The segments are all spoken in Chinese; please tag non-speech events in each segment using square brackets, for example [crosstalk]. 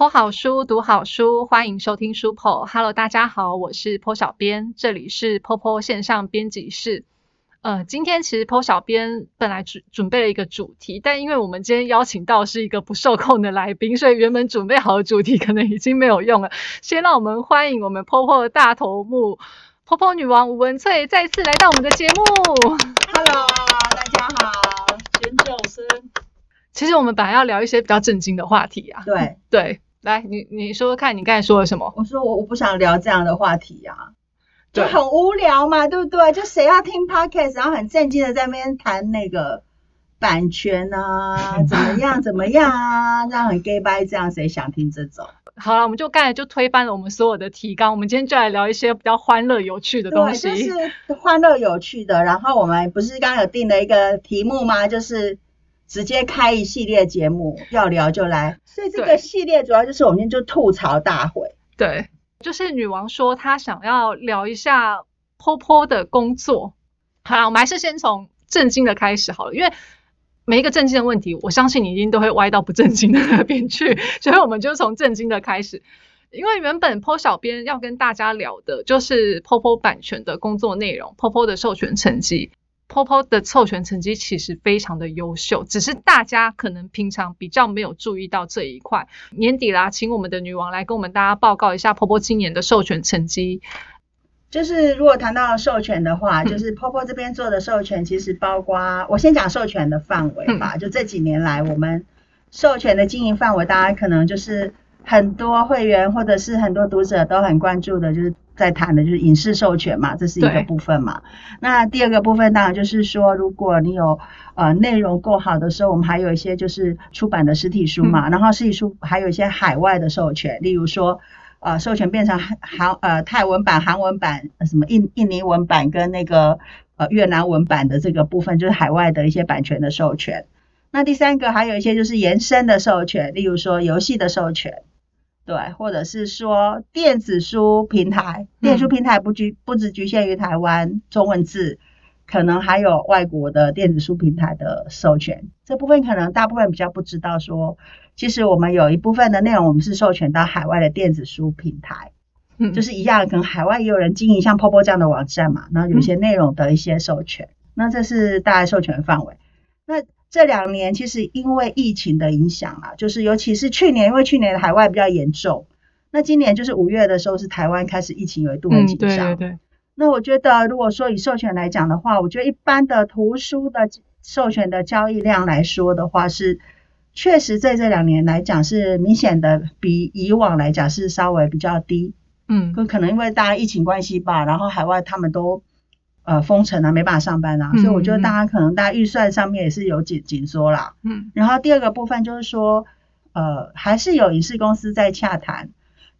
剖好书，读好书，欢迎收听书剖。Hello，大家好，我是剖小编，这里是剖剖线上编辑室。呃，今天其实剖小编本来准准备了一个主题，但因为我们今天邀请到是一个不受控的来宾，所以原本准备好的主题可能已经没有用了。先让我们欢迎我们剖剖的大头目，剖剖女王吴文翠再次来到我们的节目。Hello，大家好，尖叫声。其实我们本来要聊一些比较震惊的话题啊。对对，来，你你说说看，你刚才说了什么？我说我我不想聊这样的话题呀、就很无聊嘛，对不对？就谁要听 podcast，然后很正经的在那边谈那个版权啊，怎么 [laughs] 样怎么样啊，这样很 gay bye，，这样谁想听这种？好了，我们就刚才就推翻了我们所有的提纲，我们今天就来聊一些比较欢乐有趣的东对，西。就是欢乐有趣的。然后我们不是刚刚有定了一个题目吗？就是直接开一系列节目，要聊就来。所以这对个系列主要就是我们今天就吐槽大会。对，就是女王说她想要聊一下坡坡的工作。好啦，我们还是先从正经的开始好了，因为每一个正经的问题，我相信你一定都会歪到不正经的那边去，[laughs] 所以我们就从正经的开始。因为原本 PO 小编要跟大家聊的就是 POPO 版权的工作内容，POPO 的授权成绩。POPO 的授权成绩其实非常的优秀，只是大家可能平常比较没有注意到这一块。年底啦，请我们的女王来跟我们大家报告一下 POPO 今年的授权成绩。就是如果谈到授权的话，嗯就是 [laughs] POPO 这边做的授权，其实包括我先讲授权的范围吧。就这几年来，我们授权的经营范围，大家可能就是很多会员或者是很多读者都很关注的，就是在谈的就是影视授权嘛，这是一个部分嘛。那第二个部分当然就是说，如果你有呃内容够好的时候，我们还有一些就是出版的实体书嘛，然后实体书还有一些海外的授权，例如说。呃，授权变成韩韩呃泰文版、韩文版、呃什么印印尼文版跟那个呃越南文版的这个部分，就是海外的一些版权的授权。那第三个还有一些就是延伸的授权，例如说游戏的授权，对，或者是说电子书平台，电子书平台不局不只局限于台湾中文字，可能还有外国的电子书平台的授权。这部分可能大部分比较不知道说。其实我们有一部分的内容，我们是授权到海外的电子书平台，嗯，就是一样，可能海外也有人经营像 POPO 这样的网站嘛，然后有些内容的一些授权，那这是大概授权范围。那这两年其实因为疫情的影响啊，就是尤其是去年，因为去年的海外比较严重，那今年就是五月的时候是台湾开始疫情有一度很嗯，紧张。对对对，那我觉得，如果说以授权来讲的话，我觉得一般的图书的授权的交易量来说的话，是确实在这两年来讲是明显的比以往来讲是稍微比较低。嗯可可能因为大家疫情关系吧，然后海外他们都呃封城啊，没办法上班啊，嗯所以我觉得大家可能大家预算上面也是有紧紧缩啦。嗯然后第二个部分就是说，呃，还是有影视公司在洽谈，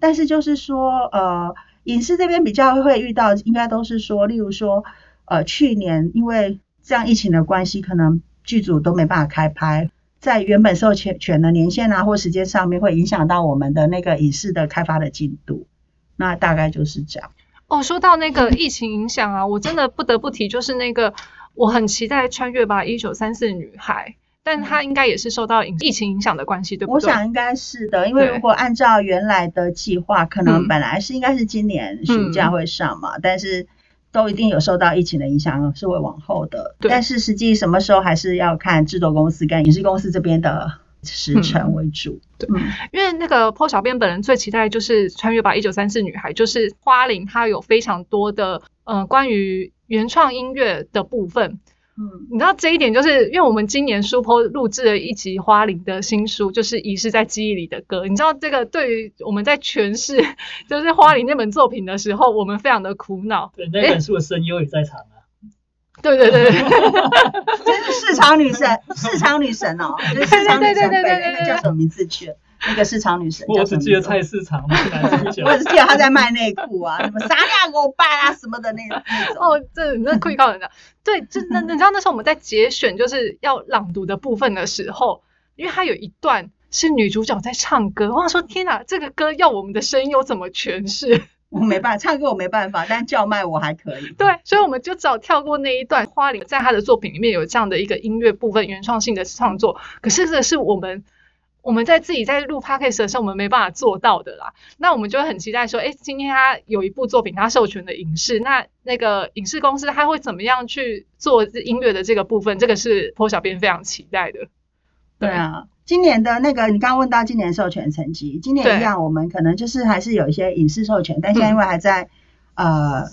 但是就是说，呃，影视这边比较会遇到，应该都是说，例如说，呃，去年因为这样疫情的关系，可能剧组都没办法开拍，在原本授权权的年限啊或时间上面，会影响到我们的那个影视的开发的进度。那大概就是这样。哦，说到那个疫情影响啊，我真的不得不提，就是那个我很期待《穿越吧一九三四女孩》，但它应该也是受到影疫情影响的关系，对不对我？想应该是的，因为如果按照原来的计划，可嗯能本来是应该是今年暑假会上嘛，但是都一定有受到疫情的影响，是会往后的。但是实际什么时候还是要看制作公司跟影视公司这边的时程为主。对嗯因为那个 PO 小编本人最期待就是《穿越吧一九三四女孩》，就是花玲她有非常多的呃关于原创音乐的部分。嗯，你知道这一点，就是因为我们今年书 PO 录制了一集花玲的新书，就是《遗失在记忆里的歌》。你知道这个对于我们在诠释就是花玲那本作品的时候，我们非常的苦恼。对，那本书的声优也在场啊。对对对对，[laughs] 真是市场女神，市场女神哦，就是市场女对对神对对对对对那个叫什么名字去了？那个市场女神我？只记得菜市场，没来这么久我。只记得她在卖内裤啊，什么三两欧巴啊什么的那那种。[laughs] 哦，这那可以靠人家。对，就那你知道那时候我们在节选就是要朗读的部分的时候，因为它有一段是女主角在唱歌，我想说天哪，这个歌要我们的声优怎么诠释？[laughs] 我没办法，唱歌我没办法，但叫卖我还可以。对，所以我们就只好跳过那一段。花玲在他的作品里面有这样的一个音乐部分原创性的创作，可是这是我们我们在自己在录 podcast 的时候，我们没办法做到的啦。那我们就会很期待说，哎，今天他有一部作品，他授权的影视，那那个影视公司他会怎么样去做音乐的这个部分？这个是坡小编非常期待的。对啊，今年的那个你刚刚问到今年授权成绩，今年一样，我们可能就是还是有一些影视授权，但现在因为还在、呃，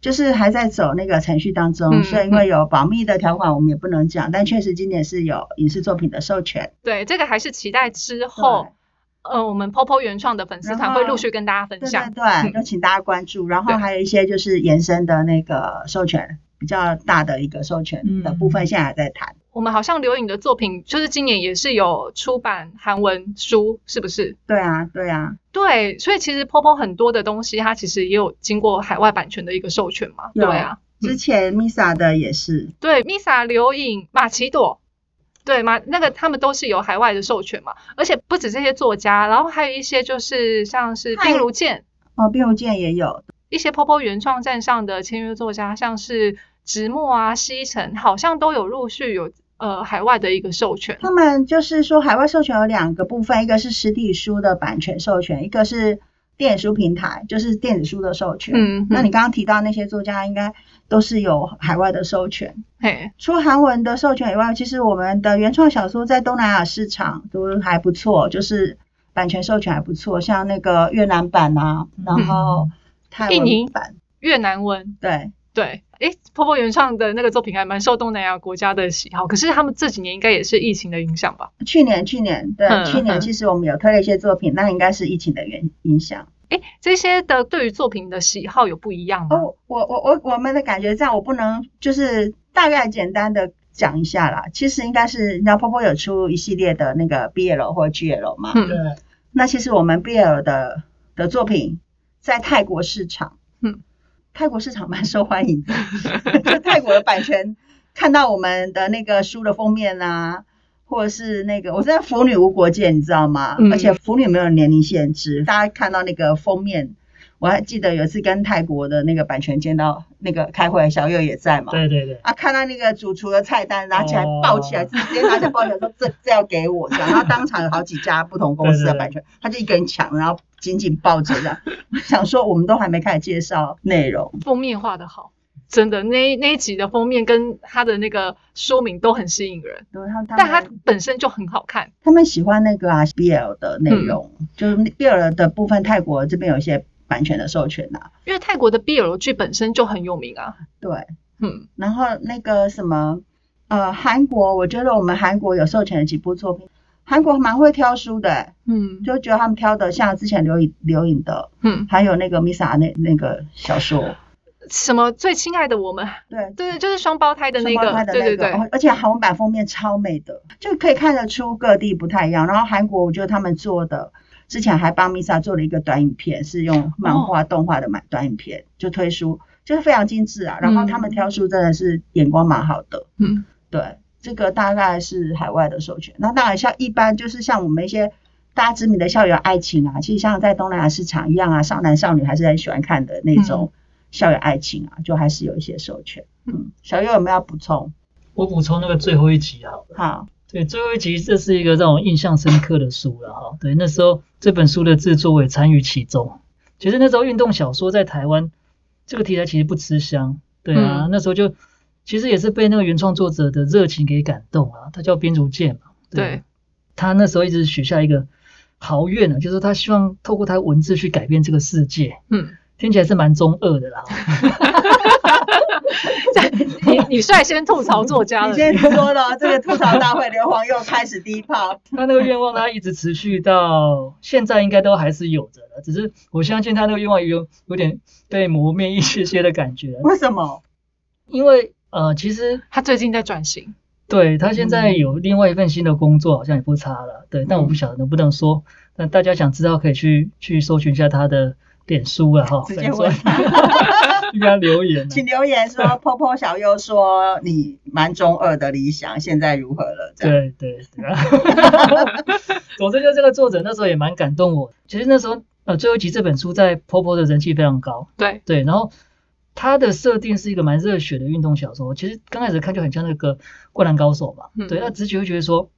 就是还在走那个程序当中，嗯所以因为有保密的条款，我们也不能讲，但确实今年是有影视作品的授权。对，这个还是期待之后，呃，我们 Popo 原创的粉丝团会陆续跟大家分享。对对，对就请大家关注。然后还有一些就是延伸的那个授权比较大的一个授权的部分，嗯现在还在谈。我们好像刘颖的作品，就是今年也是有出版韩文书，是不是？对啊，对啊，对，所以其实 Popo 很多的东西，它其实也有经过海外版权的一个授权嘛。有对啊，之前 Misa 的也是，对，Misa、刘颖、马奇朵，对嘛那个他们都是有海外的授权嘛。而且不止这些作家，然后还有一些就是像是还冰如剑，哦，冰如剑也有，一些 Popo 原创站上的签约作家，像是直木啊、西城，好像都有陆续有呃海外的一个授权。他们就是说海外授权有两个部分，一个是实体书的版权授权，一个是电子书平台，就是电子书的授权。嗯，那你刚刚提到那些作家，应该都是有海外的授权。嘿，除了韩文的授权以外，其实我们的原创小说在东南亚市场都还不错，就是版权授权还不错，像那个越南版啊，然后泰文版，越南文，对，对，诶 p o p o 原唱的那个作品还蛮受东南亚国家的喜好，可是他们这几年应该也是疫情的影响吧？去年去年对，嗯去年嗯其实我们有推了一些作品，那应该是疫情的原影响。诶，这些的对于作品的喜好有不一样吗？哦，我我我我们的感觉这样，我不能就是大概简单的讲一下啦。其实应该是，你知道 Popo 有出一系列的那个 BL 或 GL 嘛？嗯对，那其实我们 BL 的的作品在泰国市场，嗯，泰国市场蛮受欢迎的，[laughs] 就泰国的版权看到我们的那个书的封面啊。或者是那个，我在腐女无国界，你知道吗？嗯而且腐女没有年龄限制，大家看到那个封面，我还记得有一次跟泰国的那个版权见到那个开会，小右也在嘛。对对对，啊，看到那个主厨的菜单，拿起来哦抱起来，直接拿起来抱起来说 [laughs] 这这要给我这样，然后当场有好几家不同公司的版权，他就一个人抢，然后紧紧抱着这样。[laughs] 想说我们都还没开始介绍内容，封面画的好，真的。那那一集的封面跟他的那个说明都很吸引人，对他他但它本身就很好看。他们喜欢那个啊 BL 的内容，嗯。就是 BL 的部分，泰国这边有一些版权的授权呐、因为泰国的 BL 剧本身就很有名啊，对，嗯，然后那个什么呃韩国，我觉得我们韩国有授权的几部作品。韩国蛮会挑书的、欸嗯。就觉得他们挑的像之前刘颖刘颖的，嗯，还有那个 Misa 那那个小说，什么最亲爱的我们，对，对，就是双胞胎的那个，的那个，对对对，而而且韩文版封面超美的，就可以看得出各地不太一样。然后韩国我觉得他们做的，之前还帮 Misa 做了一个短影片，是用漫画、动画的短短影片，就推书，就是非常精致啊。然后他们挑书真的是眼光蛮好的，嗯对，这个大概是海外的授权。那当然像一般就是像我们一些。大家知名的校园爱情啊，其实像在东南亚市场一样啊，少男少女还是很喜欢看的那种校园爱情啊，就还是有一些授权。嗯，小优有没有要补充？我补充那个最后一集好了。好，对，最后一集这是一个让我印象深刻的书了哈。对，那时候这本书的制作我也参与其中。其实那时候运动小说在台湾这个题材其实不吃香，对啊，嗯那时候就其实也是被那个原创作者的热情给感动啊。他叫边竹健嘛，对，他那时候一直许下一个豪愿呢，就是他希望透过他文字去改变这个世界。嗯，听起来是蛮中二的啦。[laughs] [laughs] [laughs] 你你率先吐槽作家了，你先说了，这个吐槽大会，硫磺又开始第一炮。他那个愿望，他一直持续到现在，应该都还是有着的。只是我相信他那个愿望有有点被磨灭一些些的感觉，为什么？因为呃，其实他最近在转型，对他现在有另外一份新的工作，好像也不差了。对，但我不晓得能不能说。那大家想知道可以去去搜寻一下他的脸书了哈，直接问应该 [laughs] 留言啊。请留言说，po po 小优说你蛮中二的理想，现在如何了？对对对啊。[laughs] 总之，就这个作者那时候也蛮感动我。其实那时候呃，最后一集这本书在 Popo 的人气非常高，对，对，然后它的设定是一个蛮热血的运动小说。其实刚开始看就很像那个《灌篮高手》嘛，嗯对，那直觉会觉得说，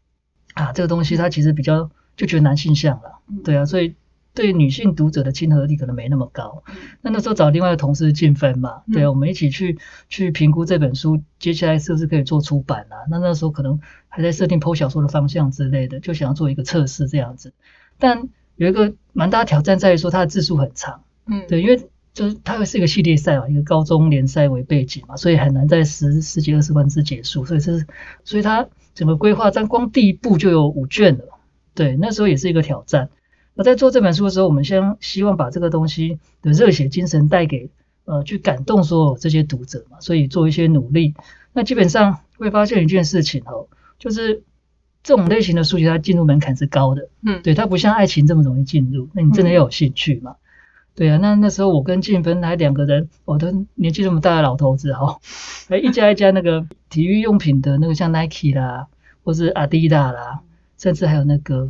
啊，这个东西它其实比较就觉得男性向了，嗯对啊，所以对女性读者的亲和力可能没那么高。那那时候找另外一个同事进分嘛，对我们一起去去评估这本书接下来是不是可以做出版啊？那那时候可能还在设定剖小说的方向之类的，就想要做一个测试这样子。但有一个蛮大的挑战在于说它的字数很长，嗯，对，因为就是它是一个系列赛嘛，一个高中联赛为背景嘛，所以很难在十十几二十万字结束，所以这是所以它整个规划，但光第一部就有五卷了，对，那时候也是一个挑战。那在做这本书的时候，我们先希望把这个东西的热血精神带给呃，去感动所有这些读者嘛，所以做一些努力。那基本上会发现一件事情哦，就是这种类型的书籍它进入门槛是高的，嗯，对，它不像爱情这么容易进入，那你真的要有兴趣嘛。对啊，那那时候我跟静芬还两个人，我都年纪这么大的老头子哈，还一家一家那个体育用品的那个像 Nike 啦，或是 Adidas 啦，甚至还有那个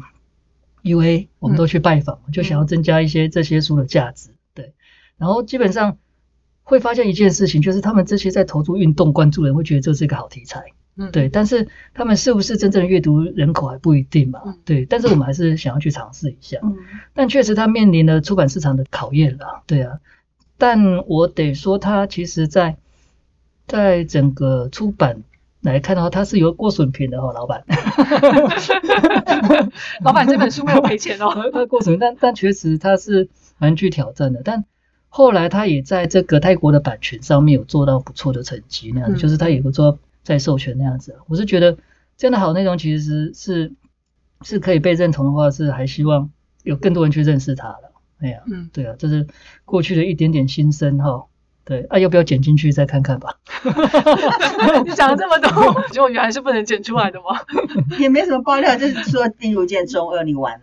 UA，我们都去拜访，就想要增加一些这些书的价值。对，然后基本上会发现一件事情，就是他们这些在投注运动关注的人会觉得这是一个好题材。嗯，对，但是他们是不是真正的阅读人口还不一定嘛嗯？对，但是我们还是想要去尝试一下。嗯但确实它面临了出版市场的考验了，对啊。但我得说，它其实在在整个出版来看的话，它是有过损品的哈、老板。[laughs] 老板这本书没有赔钱哦。[laughs] 它它过损，但但确实它是蛮具挑战的。但后来他也在这个泰国的版权上面有做到不错的成绩，那样子，嗯就是他有个做到再授权那样子。我是觉得这样的好内容其实是是可以被认同的话，是还希望有更多人去认识它了。哎呀，嗯，对啊，这是过去的一点点心声哈。对啊，要不要剪进去再看看吧？你 [laughs] 讲了这么多，结果原来是不能剪出来的吗？[laughs] 也没什么爆料，就是说丁如健中二你完了。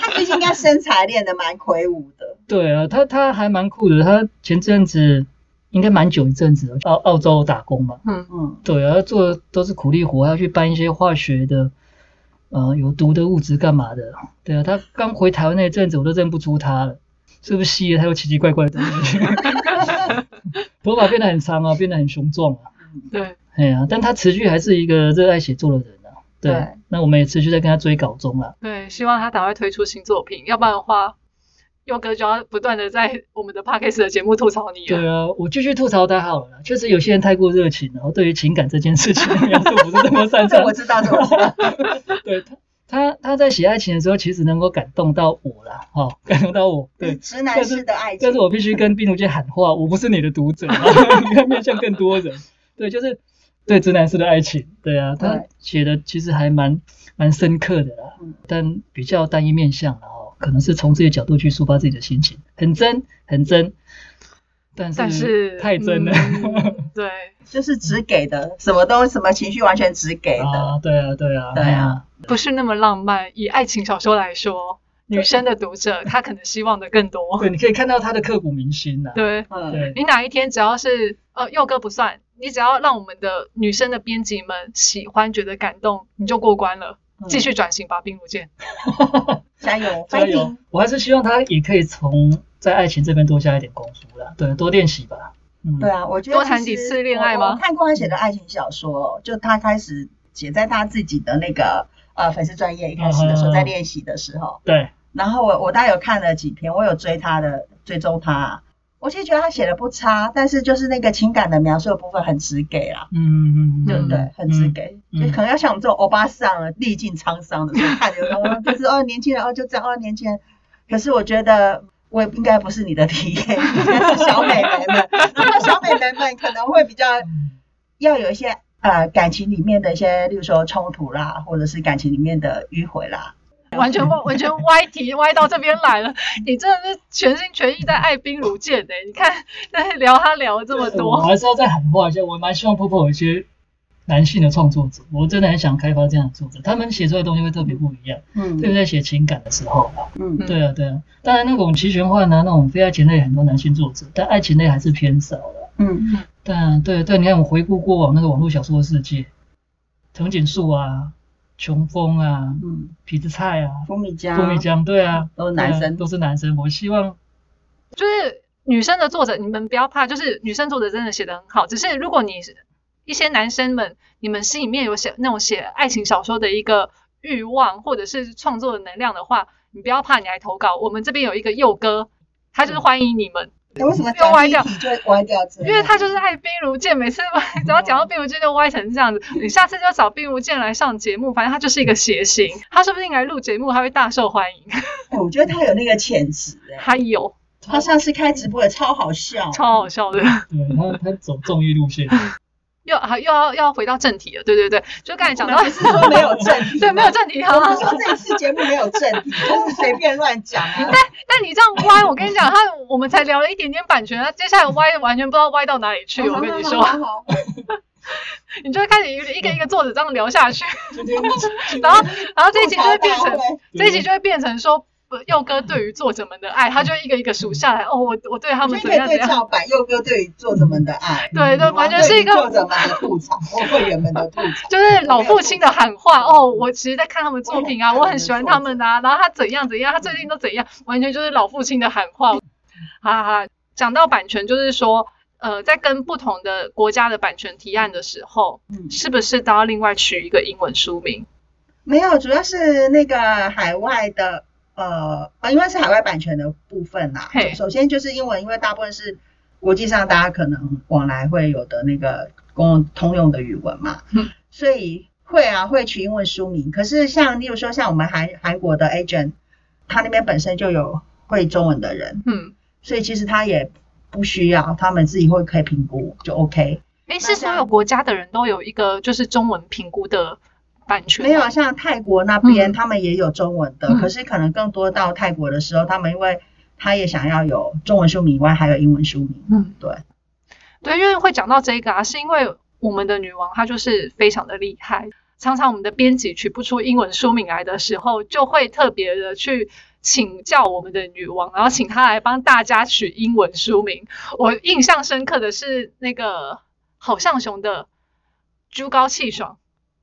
他最近应该身材练得蛮魁梧的，对啊，他他还蛮酷的，他前阵子应该蛮久一阵子了，澳澳洲打工嘛。嗯嗯对啊，他做的都是苦力活，还要去搬一些化学的，呃，有毒的物质干嘛的？对啊，他刚回台湾那阵子，我都认不出他了，是不是吸了他有奇奇怪怪的东西？[laughs] [laughs] 头发变得很长啊，变得很雄壮啊。对，哎呀、但他持续还是一个热爱写作的人啊。对，对那我们也持续在跟他追稿中啊。对，希望他赶快推出新作品，要不然的话，佑哥就要不断的在我们的 podcast 的节目吐槽你了。对啊，我继续吐槽他好了啦。确实有些人太过热情，然后对于情感这件事情的描述不是这么擅长我。知道，这我知道。[laughs] 对他，他他在写爱情的时候，其实能够感动到我啦，哦，感动到我。对，直男式的爱情，但是我必须跟毕如姐喊话，我不是你的读者，[laughs] 你要面向更多人。对，就是对直男式的爱情，对啊，他对写的其实还蛮蛮深刻的啦，嗯但比较单一面向，然后可能是从自己的角度去抒发自己的心情，很真很真，但是但是太真了。嗯 [laughs] 对，就是只给的，什么都什么情绪完全只给的。啊，对啊，对啊，对啊不是那么浪漫。以爱情小说来说，女生的读者 [laughs] 她可能希望的更多。对，你可以看到她的刻骨铭心呐。对，嗯，对你哪一天只要是呃佑哥不算，你只要让我们的女生的编辑们喜欢、觉得感动，你就过关了。嗯继续转型吧，冰如剑。[laughs] 加油，[laughs] 加油我还是希望他也可以从在爱情这边多下一点功夫啦，对，多练习吧。嗯，对啊，我觉得多谈几次恋爱吗我我看过他写的爱情小说，就他开始写在他自己的那个呃粉丝专业一开始的时候，在练习的时候，对，然后我我大概有看了几篇，我有追他的追踪他，我其实觉得他写的不差，但是就是那个情感的描述的部分很直给啦。嗯嗯嗯，对不对？很直给，嗯就可能要像我们这种欧巴桑啊，历尽沧桑的时候看，有时候就是哦，年轻人哦，就这样哦，年轻人。可是我觉得我应该不是你的 [laughs] 体验，应该是小美眉们。然 [laughs] 后小美眉们可能会比较嗯要有一些呃感情里面的一些，例如说冲突啦，或者是感情里面的迂回啦。完全完全歪题 [laughs] 歪到这边来了，你真的是全心全意在爱冰如剑哎！你看，在聊他聊了这么我多，还是要再喊话一下，我蛮希望 Popo 有一些男性的创作者，我真的很想开发这样的作者，他们写出来的东西会特别不一样，嗯特别在写情感的时候吧。嗯嗯对啊，对啊，当然那种齐全幻啊，那种非爱情类很多男性作者，但爱情类还是偏少了。嗯但对对，你看我回顾过往那个网络小说的世界，藤井树啊、琼峰啊、嗯，痞子蔡啊、蜂蜜江，蜂蜜江，对啊，都是男生啊都是男生。我希望就是女生的作者，你们不要怕，就是女生作者真的写的很好，只是如果你是一些男生们，你们心里面有写那种写爱情小说的一个欲望，或者是创作的能量的话，你不要怕，你来投稿。我们这边有一个佑哥，他就是欢迎你们。那为什么不要歪掉。就歪掉？因为他就是爱冰如剑，每次只要讲到冰如剑就歪成这样子。[laughs] 你下次就找冰如剑来上节目，反正他就是一个谐星，他说不定来录节目还会大受欢迎。哎我觉得他有那个潜质哎，他有。他上次开直播也超好笑，超好笑的，对他他走综艺路线，又啊又要要回到正题了，对对对，就刚才讲到是说没有正题，[laughs] 对没有正题哈我。们说这一次节目没有正题，就是随便乱讲啊。但你这样歪，我跟你讲，他我们才聊了一点点版权，他接下来歪完全不知道歪到哪里去。我跟你说，好好好好 [laughs] 你就会开始一个一个一个作者这样聊下去，[laughs] 然后然后这一集就会变成这一集就会变成说。呃佑哥对于作者们的爱，他就一个一个数下来。哦，我我对他们怎样怎样。对照版，佑哥对于作者们的爱，对对，完全是一个作者们的吐槽，或会员们的吐槽。就是老父亲的喊话哦，我其实在看他们作品啊，我很喜欢他们啊，然后他怎样怎样，他最近都怎样，完全就是老父亲的喊话。哈哈，讲到版权，就是说，呃，在跟不同的国家的版权提案的时候，嗯是不是都要另外取一个英文书名？没有，主要是那个海外的，呃，啊因为是海外版权的部分啦嘿。首先就是英文，因为大部分是国际上大家可能往来会有的那个公通用的语文嘛，嗯所以会啊会取英文书名。可是像例如说像我们韩韩国的 agent，他那边本身就有会中文的人，嗯，所以其实他也不需要，他们自己会可以评估就 OK。哎，是所有国家的人都有一个就是中文评估的版权？没有，啊像泰国那边、嗯他们也有中文的，嗯可是可能更多到泰国的时候，他们因为他也想要有中文书名以外，还有英文书名。嗯，对，对，因为会讲到这个啊，是因为我们的女王她就是非常的厉害，常常我们的编辑取不出英文书名来的时候，就会特别的去请教我们的女王，然后请她来帮大家取英文书名。我印象深刻的是那个好像熊的居高气爽，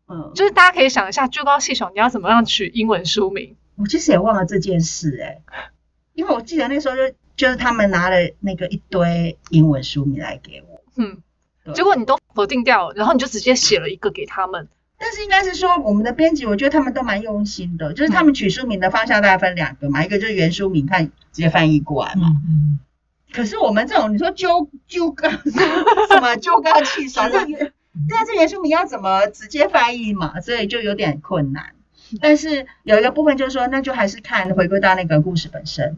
嗯，就是大家可以想一下居高气爽你要怎么样取英文书名？我其实也忘了这件事哎、因为我记得那时候就就是他们拿了那个一堆英文书名来给我，嗯，结果你都否定掉了，然后你就直接写了一个给他们。但是应该是说我们的编辑，我觉得他们都蛮用心的，就是他们取书名的方向大概分两个嘛，一个就是原书名，看直接翻译过来嘛。嗯嗯，可是我们这种，你说揪揪高什么揪高气爽，这个但这原书名要怎么直接翻译嘛？所以就有点困难。但是有一个部分就是说，那就还是看回归到那个故事本身，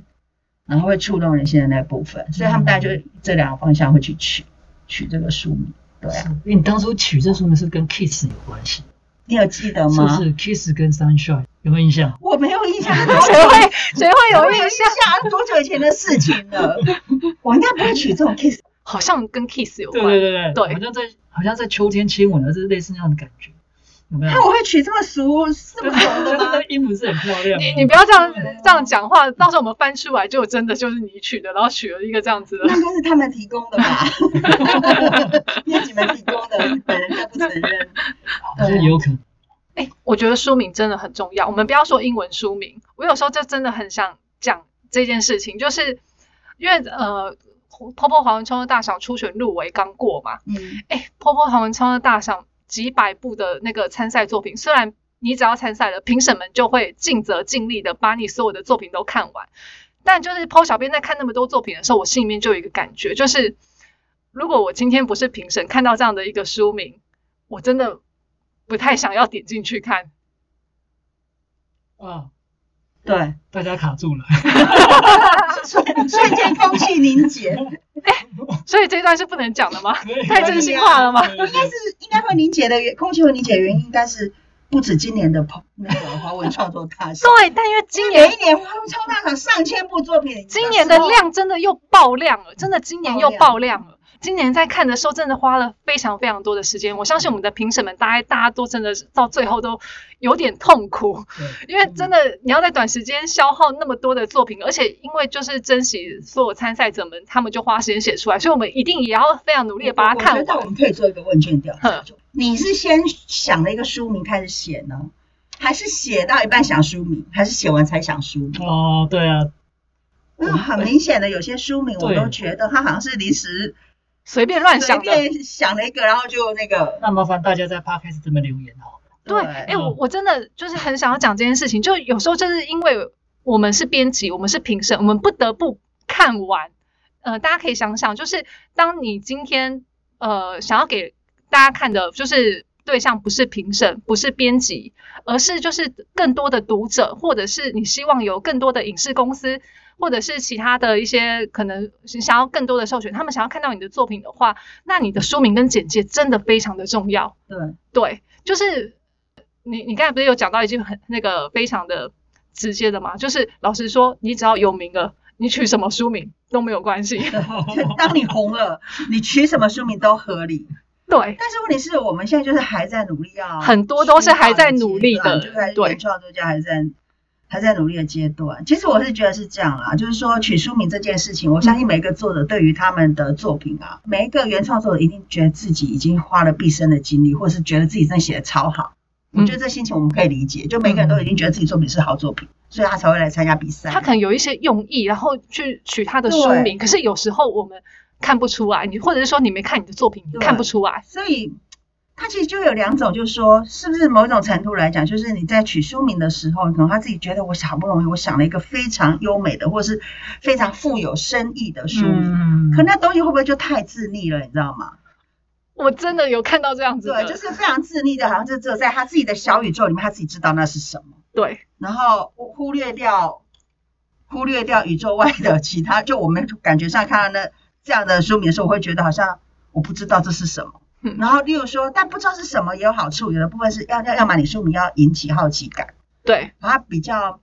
然后会触动人心的那部分，所以他们大概就这两个方向会去取取这个书名。对啊，因为你当初取这书名是跟 Kiss 有关系，你有记得吗？是是 Kiss 跟 Sunshine 有没有印象？我没有印象，谁会谁会有印象？象，多久以前的事情了？[laughs] 我应该不会取这种 kiss。好像跟 Kiss 有对关。对对对，对好像在好像在秋天亲吻的，是类似那样的感觉，有没有？那我会取这么俗、这么俗的吗？那音符是很漂亮。你你不要这样这样讲话，到时候我们翻出来就真的就是你取的，然后取了一个这样子的那。应该是他们提供的吧？[laughs] 编辑们提供的，本人就不承认。好像有可能。哎，我觉得书名真的很重要。我们不要说英文书名，我有时候就真的很想讲这件事情，就是因为呃，泡泡黄文创作大赏初选入围刚过嘛，嗯，哎，泡泡黄文创作大赏几百部的那个参赛作品，虽然你只要参赛了，评审们就会尽责尽力的把你所有的作品都看完。但就是 PO 小编在看那么多作品的时候，我心里面就有一个感觉，就是如果我今天不是评审，看到这样的一个书名，我真的不太想要点进去看。啊，对，大家卡住了。瞬 [laughs] 瞬间空气凝结，[laughs] 所以这一段是不能讲的吗？太真心话了吗？应该是应该会凝结的原空气会凝结的原因，应该是不止今年的那个华文创作大赏，对，但因为今年每一年华文创作大赏上千部作品，今年的量真的又爆量了，真的今年又爆量了。今年在看的时候，真的花了非常非常多的时间。我相信我们的评审们，大概大家都真的是到最后都有点痛苦，因为真的你要在短时间消耗那么多的作品，而且因为就是珍惜所有参赛者们，他们就花时间写出来，所以我们一定也要非常努力的把它看完。我觉得我们可以做一个问卷调查你是先想了一个书名开始写呢，还是写到一半想书名，还是写完才想书名？哦，对啊，因为很明显的有些书名我都觉得它好像是临时随便乱随想的。便想了一个，然后就那个那麻烦大家在 podcast 这边留言哦。对，对哎、我我真的就是很想要讲这件事情，就有时候就是因为我们是编辑，我们是评审，我们不得不看完。呃，大家可以想想，就是当你今天呃想要给大家看的，就是对象不是评审，不是编辑，而是就是更多的读者，或者是你希望有更多的影视公司，或者是其他的一些可能是想要更多的授权，他们想要看到你的作品的话，那你的书名跟简介真的非常的重要。对对，就是你你刚才不是有讲到一句很那个非常的直接的嘛？就是老实说，你只要有名了，你取什么书名都没有关系。[laughs] 当你红了，你取什么书名都合理。[laughs] 对，但是问题是我们现在就是还在努力啊很多都是还在努力的对原创作家还在还在努力的阶段。其实我是觉得是这样啦，就是说取书名这件事情，我相信每个作者对于他们的作品啊，每一个原创作者一定觉得自己已经花了毕生的精力，或是觉得自己真的写的超好。我觉得这心情我们可以理解，就每个人都已经觉得自己作品是好作品，所以他才会来参加比赛。他可能有一些用意，然后去取他的书名，可是有时候我们看不出来，你或者是说你没看你的作品，你对看不出来。所以它其实就有两种，就是说，是不是某一种程度来讲，就是你在取书名的时候，可能他自己觉得我好不容易我想了一个非常优美的，或是非常富有深意的书名，嗯可那东西会不会就太自立了，你知道吗？我真的有看到这样子的，对，就是非常自立的，好像就只有在他自己的小宇宙里面，他自己知道那是什么，对然后忽忽略掉忽略掉宇宙外的其他，就我们感觉上看到那这样的书名的时候，我会觉得好像我不知道这是什么。嗯然后，例如说，但不知道是什么也有好处，有的部分是要要要么你书名要引起好奇感，对，它比较，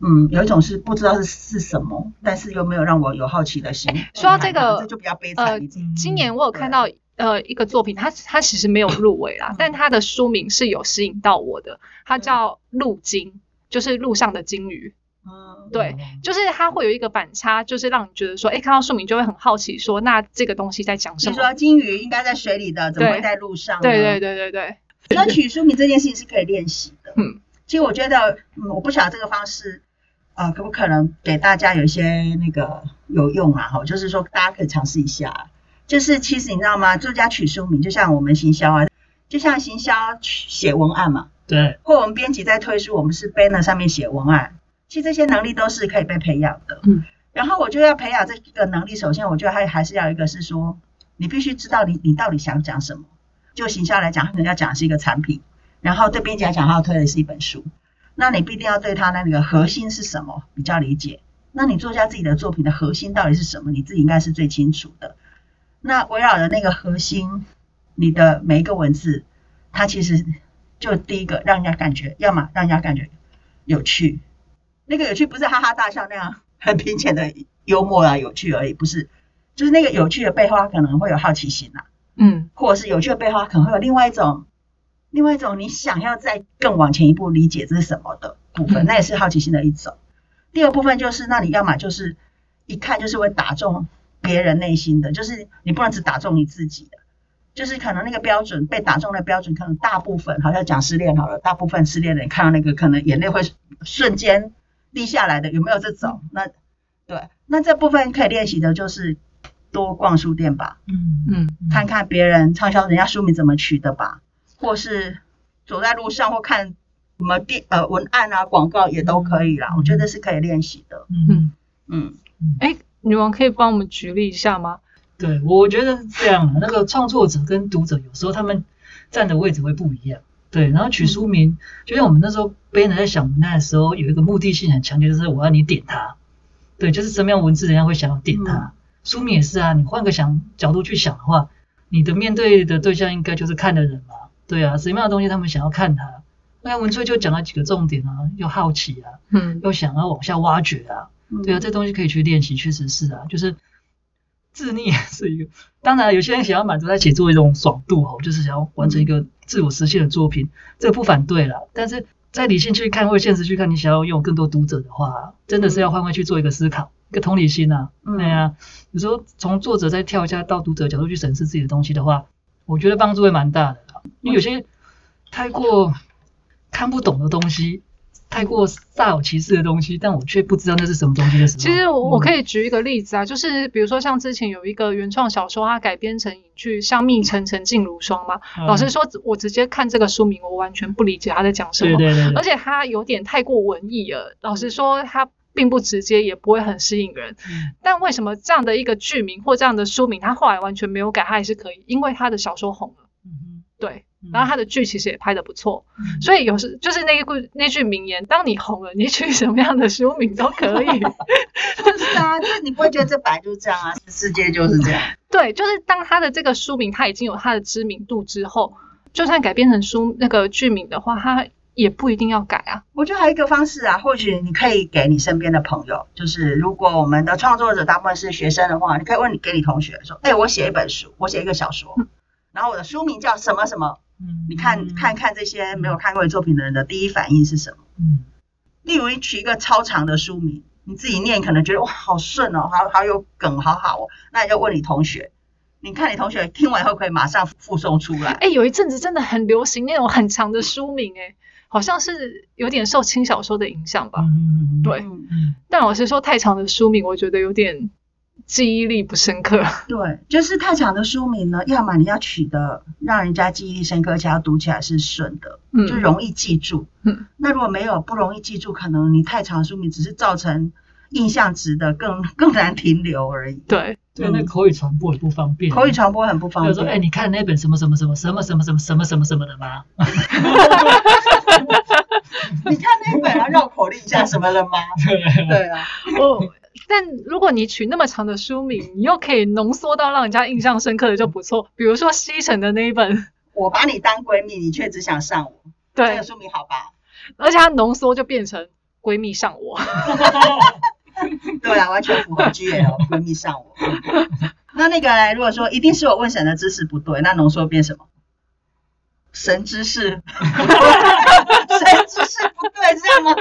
嗯，有一种是不知道是是什么，但是又没有让我有好奇的心。说到这个这就比较悲惨。今年我有看到呃一个作品，它它其实没有入围啦，但它的书名是有吸引到我的，它叫《路鲸》，就是路上的鲸鱼。嗯，对，就是它会有一个反差，就是让你觉得说，哎，看到书名就会很好奇，说那这个东西在讲什么？你说金鱼应该在水里的，怎么会在路上呢？对对对对对，那取书名这件事情是可以练习的。嗯，其实我觉得，嗯，我不晓得这个方式，呃，可不可能给大家有一些那个有用啊？哈，就是说大家可以尝试一下。就是其实你知道吗？作家取书名，就像我们行销啊，就像行销写文案嘛，对，或我们编辑在推书，我们是 banner 上面写文案，其实这些能力都是可以被培养的。嗯，然后我觉得要培养这个能力，首先我觉得还还是要有一个是说，你必须知道你你到底想讲什么。就行销来讲，他可能要讲是一个产品，然后对编辑来讲，他要推的是一本书。那你必定要对他那个核心是什么比较理解。那你作家自己的作品的核心到底是什么，你自己应该是最清楚的。那围绕着那个核心，你的每一个文字，它其实就第一个让人家感觉，要么让人家感觉有趣，那个有趣不是哈哈大笑那样很平浅的幽默啊有趣而已，不是，就是那个有趣的背后，它可能会有好奇心啊，嗯。或者是有趣的背后，它可能会有另外一种，另外一种你想要再更往前一步理解这是什么的部分，嗯。那也是好奇心的一种。第二部分就是，那你要么就是一看就是会打中别人内心的，就是你不能只打中你自己的，就是可能那个标准被打中的标准，可能大部分好像讲失恋好了，大部分失恋的人看到那个可能眼泪会瞬间滴下来的，有没有这种？那对，那这部分可以练习的就是多逛书店吧，嗯嗯看看别人畅销人家书名怎么取的吧，或是走在路上或看什么电呃文案啊广告也都可以啦，我觉得是可以练习的。嗯，嗯，嗯，哎，女王可以帮我们举例一下吗？对，我觉得是这样啊。那个创作者跟读者有时候他们站的位置会不一样。对，然后取书名，就像我们那时候 banner 在想文案的时候，有一个目的性很强烈，就是我要你点它。对，就是什么样文字人家会想要点它。书名也是啊，你换个想角度去想的话，你的面对的对象应该就是看的人嘛。对啊，什么样的东西他们想要看它？那文翠就讲了几个重点啊，又好奇啊，嗯又想要往下挖掘啊。嗯对啊，这东西可以去练习，确实是啊，就是自溺是一个。当然，有些人想要满足他写作一种爽度哦，就是想要完成一个自我实现的作品，这个不反对啦。但是在理性去看或现实去看，你想要拥有更多读者的话，真的是要换位去做一个思考，一个同理心啊。嗯对啊，有时候从作者再跳一下到读者角度去审视自己的东西的话，我觉得帮助会蛮大的啦。因为有些太过看不懂的东西，太过煞有其事的东西，但我却不知道那是什么东西的时候。其实我我可以，举一个例子啊，就是比如说像之前有一个原创小说，它改编成影剧，像《蜜沉沉烬如霜》嘛。嗯老实说，我直接看这个书名，我完全不理解他在讲什么，对对对对，而且他有点太过文艺了。老实说，他并不直接，也不会很吸引人。嗯但为什么这样的一个剧名或这样的书名，他后来完全没有改，他还是可以？因为他的小说红了，然后他的剧其实也拍的不错，嗯所以有时就是那一句那句名言：当你红了，你取什么样的书名都可以。[laughs] 是啊，就是你不会觉得这本来就是这样啊，世界就是这样。对，就是当他的这个书名他已经有他的知名度之后，就算改编成书那个剧名的话，他也不一定要改啊。我觉得还有一个方式啊，或许你可以给你身边的朋友，就是如果我们的创作者大部分是学生的话，你可以问你给你同学说，哎、我写一本书，我写一个小说，然后我的书名叫什么什么，嗯。你看看看这些没有看过你作品的人的第一反应是什么？嗯。例如你取一个超长的书名，你自己念可能觉得哇好顺哦，好好有梗，好好哦，那你就问你同学，你看你同学听完以后可以马上附送出来。哎，有一阵子真的很流行那种很长的书名，哎，好像是有点受轻小说的影响吧。嗯嗯嗯。嗯。但老实说，太长的书名，我觉得有点记忆力不深刻。对，就是太长的书名呢，要么你要取得让人家记忆力深刻，而且要读起来是顺的，就嗯容易记住。嗯，那如果没有不容易记住，可能你太长的书名只是造成印象值的更 [laughs] 更难停留而已。对，对，那口语传播也不方便。口语传播很不方便就说，哎，便。你看那本什么什么什么什么什么什么什么什么什么的吗？[laughs] 你看那本要绕口令一下什么了吗？[laughs] 对啊，哦，但如果你取那么长的书名，你又可以浓缩到让人家印象深刻的就不错。比如说西城的那一本，我把你当闺蜜，你却只想上我。这对个，书名好吧？而且它浓缩就变成闺蜜上我。[laughs] 对啊，完全符合 GL 闺蜜上我。[laughs] 那那个呢如果说一定是我问神的知识不对，那浓缩变什么？神知识，神知是不对，这样吗？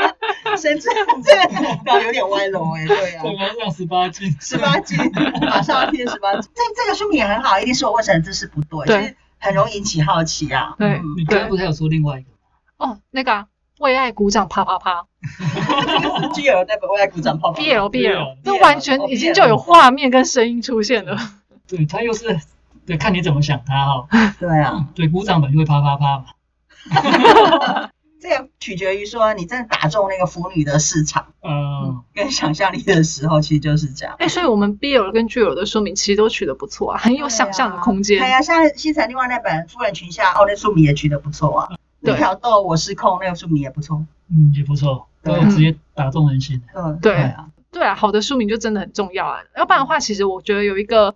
神知这个搞有点歪楼哎、对啊这。个让十八禁，十八禁，马上要贴十八禁。这这个书名也很好，一定是我问神的知识不对，对很容易引起好奇啊。对嗯你刚刚不是还有说另外一个吗？哦，那个、啊、为爱鼓掌啪啪啪 [laughs] GL 那本我爱鼓掌啪啪。，BL BL，BL 这完全已经就有画面跟声音出现了。对，他又是对，看你怎么想他哈。对啊，对，鼓掌本就会啪啪啪嘛。[laughs] 这个取决于说你真的打中那个腐女的市场嗯，跟想象力的时候，其实就是这样。哎、所以我们 BL 跟 GL 的书名其实都取得不错啊，很有想象的空间。对呀、像西城另外那本《夫人裙下》，哦，那书名也取得不错啊。对一条豆我失控，那个书名也不错。嗯，也不错，都有直接打中人心。嗯，对啊，对啊，好的书名就真的很重要啊。要不然的话，其实我觉得有一个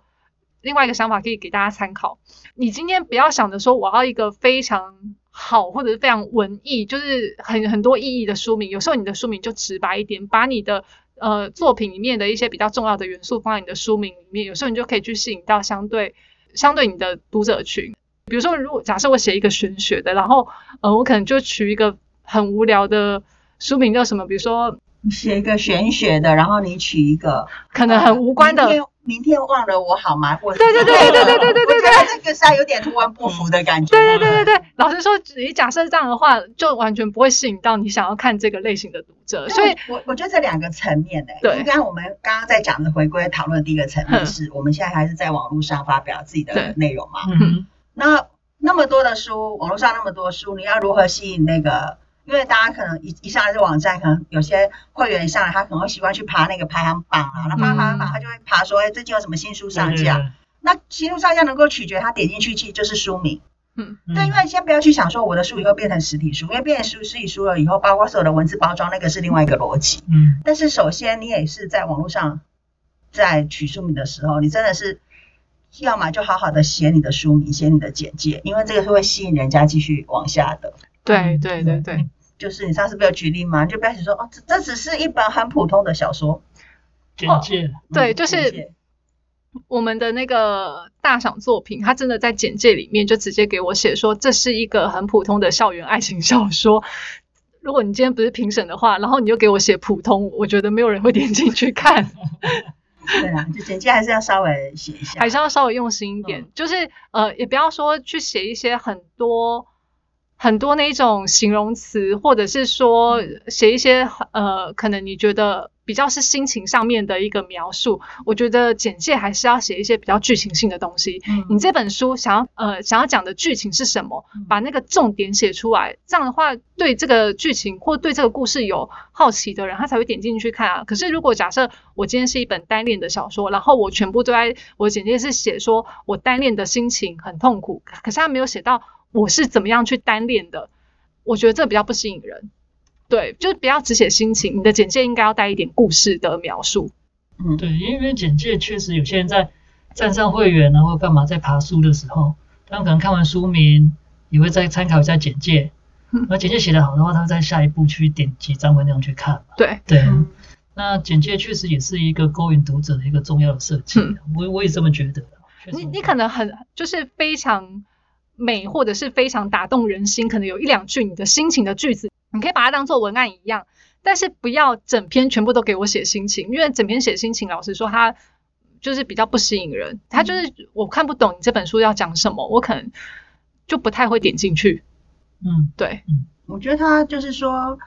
另外一个想法可以给大家参考。你今天不要想着说我要一个非常好或者是非常文艺，就是很很多意义的书名。有时候你的书名就直白一点，把你的呃作品里面的一些比较重要的元素放在你的书名里面，有时候你就可以去吸引到相对相对你的读者群。比如说，如果假设我写一个玄学的，然后呃，我可能就取一个很无聊的书名叫什么，比如说你写一个玄学的，然后你取一个可能很无关的明。天忘了我好吗？或者对对对对对对对对对这个是还有点图文不符的感觉。对对对对对，老实说，你假设这样的话，就完全不会吸引到你想要看这个类型的读者。所以，我我觉得这两个层面呢、对刚刚我们刚刚在讲的回归讨论第一个层面嗯是，我们现在还是在网络上发表自己的内容嘛。嗯那那么多的书，网络上那么多书，你要如何吸引那个？因为大家可能一一上来这网站，可能有些会员上来，他可能会习惯去爬那个排行榜啊，那爬排行榜他就会爬说，哎，最近有什么新书上架？那新书上架能够取决他点进去，其实就是书名。嗯，对对，因为先不要去想说我的书以后变成实体书，因为变成实实体书了以后，包括所有的文字包装，那个是另外一个逻辑。嗯但是首先，你也是在网络上在取书名的时候，你真的是要么就好好的写你的书名，写你的简介，因为这个是会吸引人家继续往下的。对对对对，就是你上次不是有举例吗？你就不要写说哦，这这只是一本很普通的小说。简介，对，嗯就是我们的那个大赏作品，他真的在简介里面就直接给我写说，这是一个很普通的校园爱情小说。如果你今天不是评审的话，然后你就给我写普通，我觉得没有人会点进去看。[laughs] 对啊，就简介还是要稍微写一下。还是要稍微用心一点，嗯就是呃，也不要说去写一些很多很多那种形容词，或者是说写一些呃，可能你觉得比较是心情上面的一个描述。我觉得简介还是要写一些比较剧情性的东西。嗯你这本书想要呃想要讲的剧情是什么，把那个重点写出来，这样的话对这个剧情或对这个故事有好奇的人，他才会点进去看啊。可是如果假设我今天是一本单恋的小说，然后我全部都在我简介是写说我单恋的心情很痛苦，可是他没有写到我是怎么样去单恋的，我觉得这比较不吸引人。对，就是不要只写心情，你的简介应该要带一点故事的描述。嗯，对，因为简介确实有些人在站上会员然后干嘛在爬书的时候，他们可能看完书名也会再参考一下简介，嗯那简介写得好的话，他再下一步去点击章文内容去看嘛。对，对，嗯那简介确实也是一个勾引读者的一个重要的设计，嗯我我也这么觉得。你你可能很就是非常美，或者是非常打动人心，可能有一两句你的心情的句子，你可以把它当做文案一样，但是不要整篇全部都给我写心情，因为整篇写心情，老实说它就是比较不吸引人，它就是我看不懂你这本书要讲什么，我可能就不太会点进去。嗯对，嗯我觉得他就是说，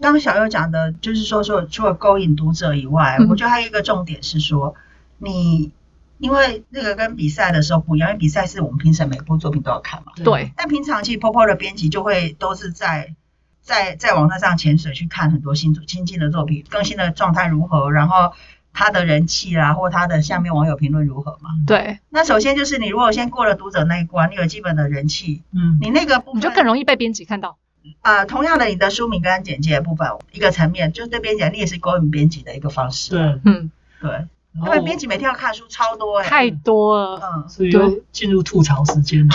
刚刚小优讲的，就是说说除了勾引读者以外，嗯我觉得还有一个重点是说，你因为那个跟比赛的时候不一样，因为比赛是我们评审每部作品都要看嘛，对，但平常其实 POPO 的编辑就会都是在在在网站上潜水去看很多新作新进的作品更新的状态如何，然后他的人气啦，或他的下面网友评论如何嘛。对，那首先就是你如果先过了读者那一关，你有基本的人气，嗯。你那个部分你就更容易被编辑看到。呃，同样的，你的书名跟简介的部分一个层面，就是对编辑，你也是勾引编辑的一个方式。对，嗯，对，然因后为编辑每天要看书超多哎、太多了。嗯所以又进入吐槽时间了。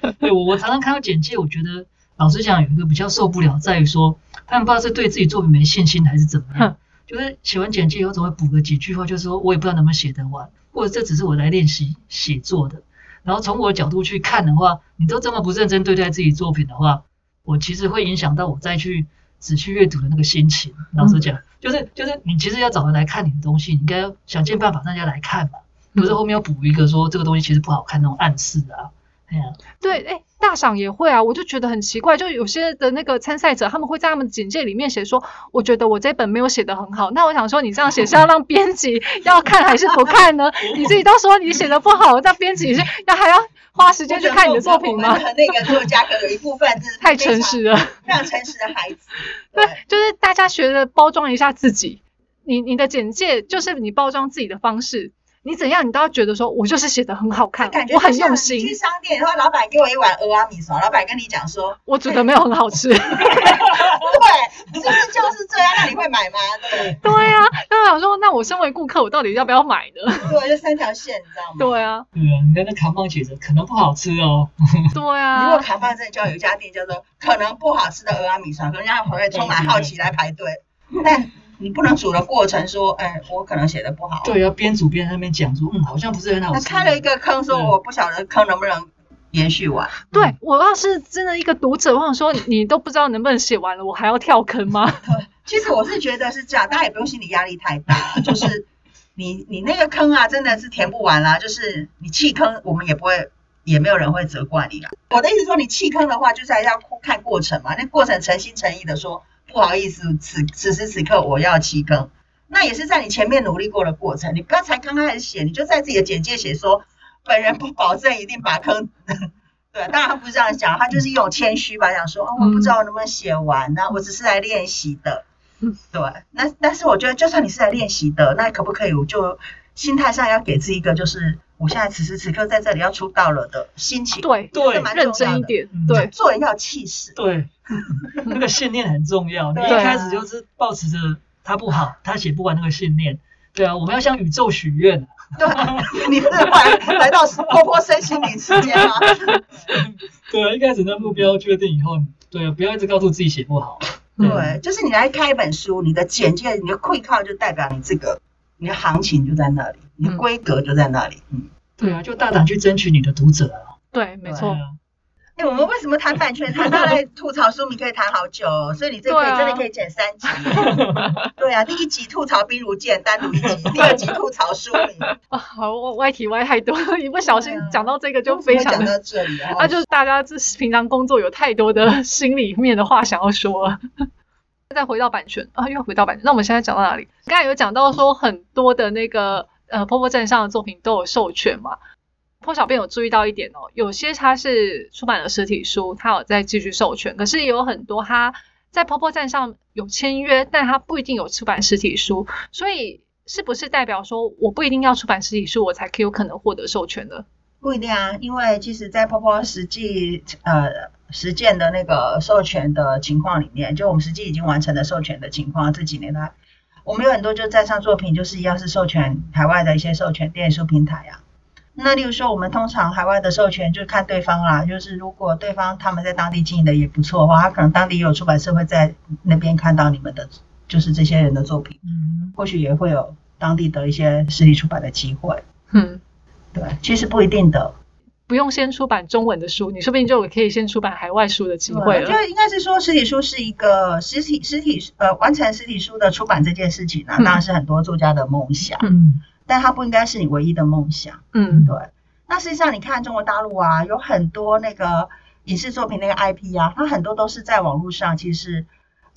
嗯对我我常常看到简介，我觉得老实讲有一个比较受不了，在于说他们不知道是对自己作品没信心还是怎么样，就是写完简介以后总会补个几句话，就是说我也不知道能不能写得完，或者这只是我来练习写作的。然后从我的角度去看的话，你都这么不认真对待自己作品的话，我其实会影响到我再去仔细阅读的那个心情。老实讲，就是就是你其实要找人来看你的东西，你应该要想尽办法让人家来看嘛，不是后面要补一个说这个东西其实不好看那种暗示啊。哎呀，对，哎，大赏也会啊，我就觉得很奇怪，就有些的那个参赛者，他们会在他们简介里面写说，我觉得我这本没有写得很好。那我想说，你这样写是要让 [laughs] 编辑要看还是不看呢？你自己都说你写的不好，那编辑是要还要花时间去看你的作品吗那个作家可能有一部分是 [laughs] 太诚实了，非常诚实的孩子。[laughs] 对，就是大家学着包装一下自己。你你的简介就是你包装自己的方式，你怎样你都要觉得说我就是写的很好看感，觉我很用心去，商店，然后老板给我一碗鹅阿米烧，老板跟你讲说，我煮的没有很好吃。[laughs] 对，是不是就是这样？那你会买吗？对对啊，那我想说，那我身为顾客，我到底要不要买呢？对，就三条线，你知道吗？对啊，对啊，你看那扛棒写着可能不好吃哦。对如果啊，卡饭镇就有一家店叫做可能不好吃的鹅阿米烧，可能人家会充满好奇来排队，但你不能煮的过程说，哎，我可能写的不好。对要，边煮边在那边讲说，嗯，好像不是很好吃。那开了一个坑，说我不晓得坑能不能延续完。对我要是真的一个读者，我想说，你都不知道能不能写完了，我还要跳坑吗？[laughs] 其实我是觉得是这样，大家也不用心理压力太大，就是你你那个坑啊，真的是填不完啦，就是你弃坑，我们也不会。也没有人会责怪你啦。我的意思说，你弃坑的话，就是还要看过程嘛。那过程诚心诚意的说，不好意思，此此时此刻我要弃坑，那也是在你前面努力过的过程。你不要才刚开始写，你就在自己的简介写说，本人不保证一定把坑。对，当然他不是这样讲，他就是一种谦虚吧，讲说，哦，我不知道能不能写完，那我只是来练习的。嗯对，那但是我觉得，就算你是来练习的，那可不可以，我就心态上要给自己一个，就是我现在此时此刻在这里要出道了的心情，对，对认真一的，点嗯，对，做人要有气势。对，[laughs] 那个信念很重要。你一开始就是抱持着他不好，他写不完那个信念。对啊，我们要向宇宙许愿。[laughs] 对，你是后来来到波波身心灵世界吗？[laughs] 对啊，一开始那目标确定以后，对啊，不要一直告诉自己写不好。对，就是你来看一本书，你的简介、你的 quick 就代表你这个，你的行情就在那里，你的规格就在那里。嗯，对啊，就大胆去争取你的读者啊。对，没错哎、我们为什么谈版权谈到来吐槽书名可以谈好久哦、所以你这可以、啊真的可以剪三集。[laughs] 对啊，第一集吐槽冰如剑单独一集，第二集 [laughs] 吐槽书名，啊，好，我歪题歪太多，一不小心讲到这个就非常讲的到这里，那、就是大家这平常工作有太多的心里面的话想要说了。[laughs] 再回到版权啊，又回到版权。那我们现在讲到哪里？刚才有讲到说很多的那个呃坡坡站上的作品都有授权嘛。坡小便有注意到一点哦，有些它是出版了实体书，它有在继续授权，可是也有很多它在坡坡站上有签约，但它不一定有出版实体书，所以是不是代表说我不一定要出版实体书，我才可以有可能获得授权的？不一定啊，因为其实，在 POPO 实际呃实践的那个授权的情况里面，就我们实际已经完成的授权的情况，这几年来，我们有很多就在上作品，就是一样是授权海外的一些授权电子书平台啊。那例如说，我们通常海外的授权就看对方啦，就是如果对方他们在当地经营的也不错的话，他可能当地也有出版社会在那边看到你们的，就是这些人的作品，嗯，或许也会有当地的一些实体出版的机会。嗯。对，其实不一定的。不用先出版中文的书，你说不定就可以先出版海外书的机会就应该是说，实体书是一个实体实体呃完成实体书的出版这件事情呢、嗯。当然是很多作家的梦想，嗯，但它不应该是你唯一的梦想。嗯。对，那实际上你看中国大陆啊，有很多那个影视作品那个 IP 啊，它很多都是在网络上其实是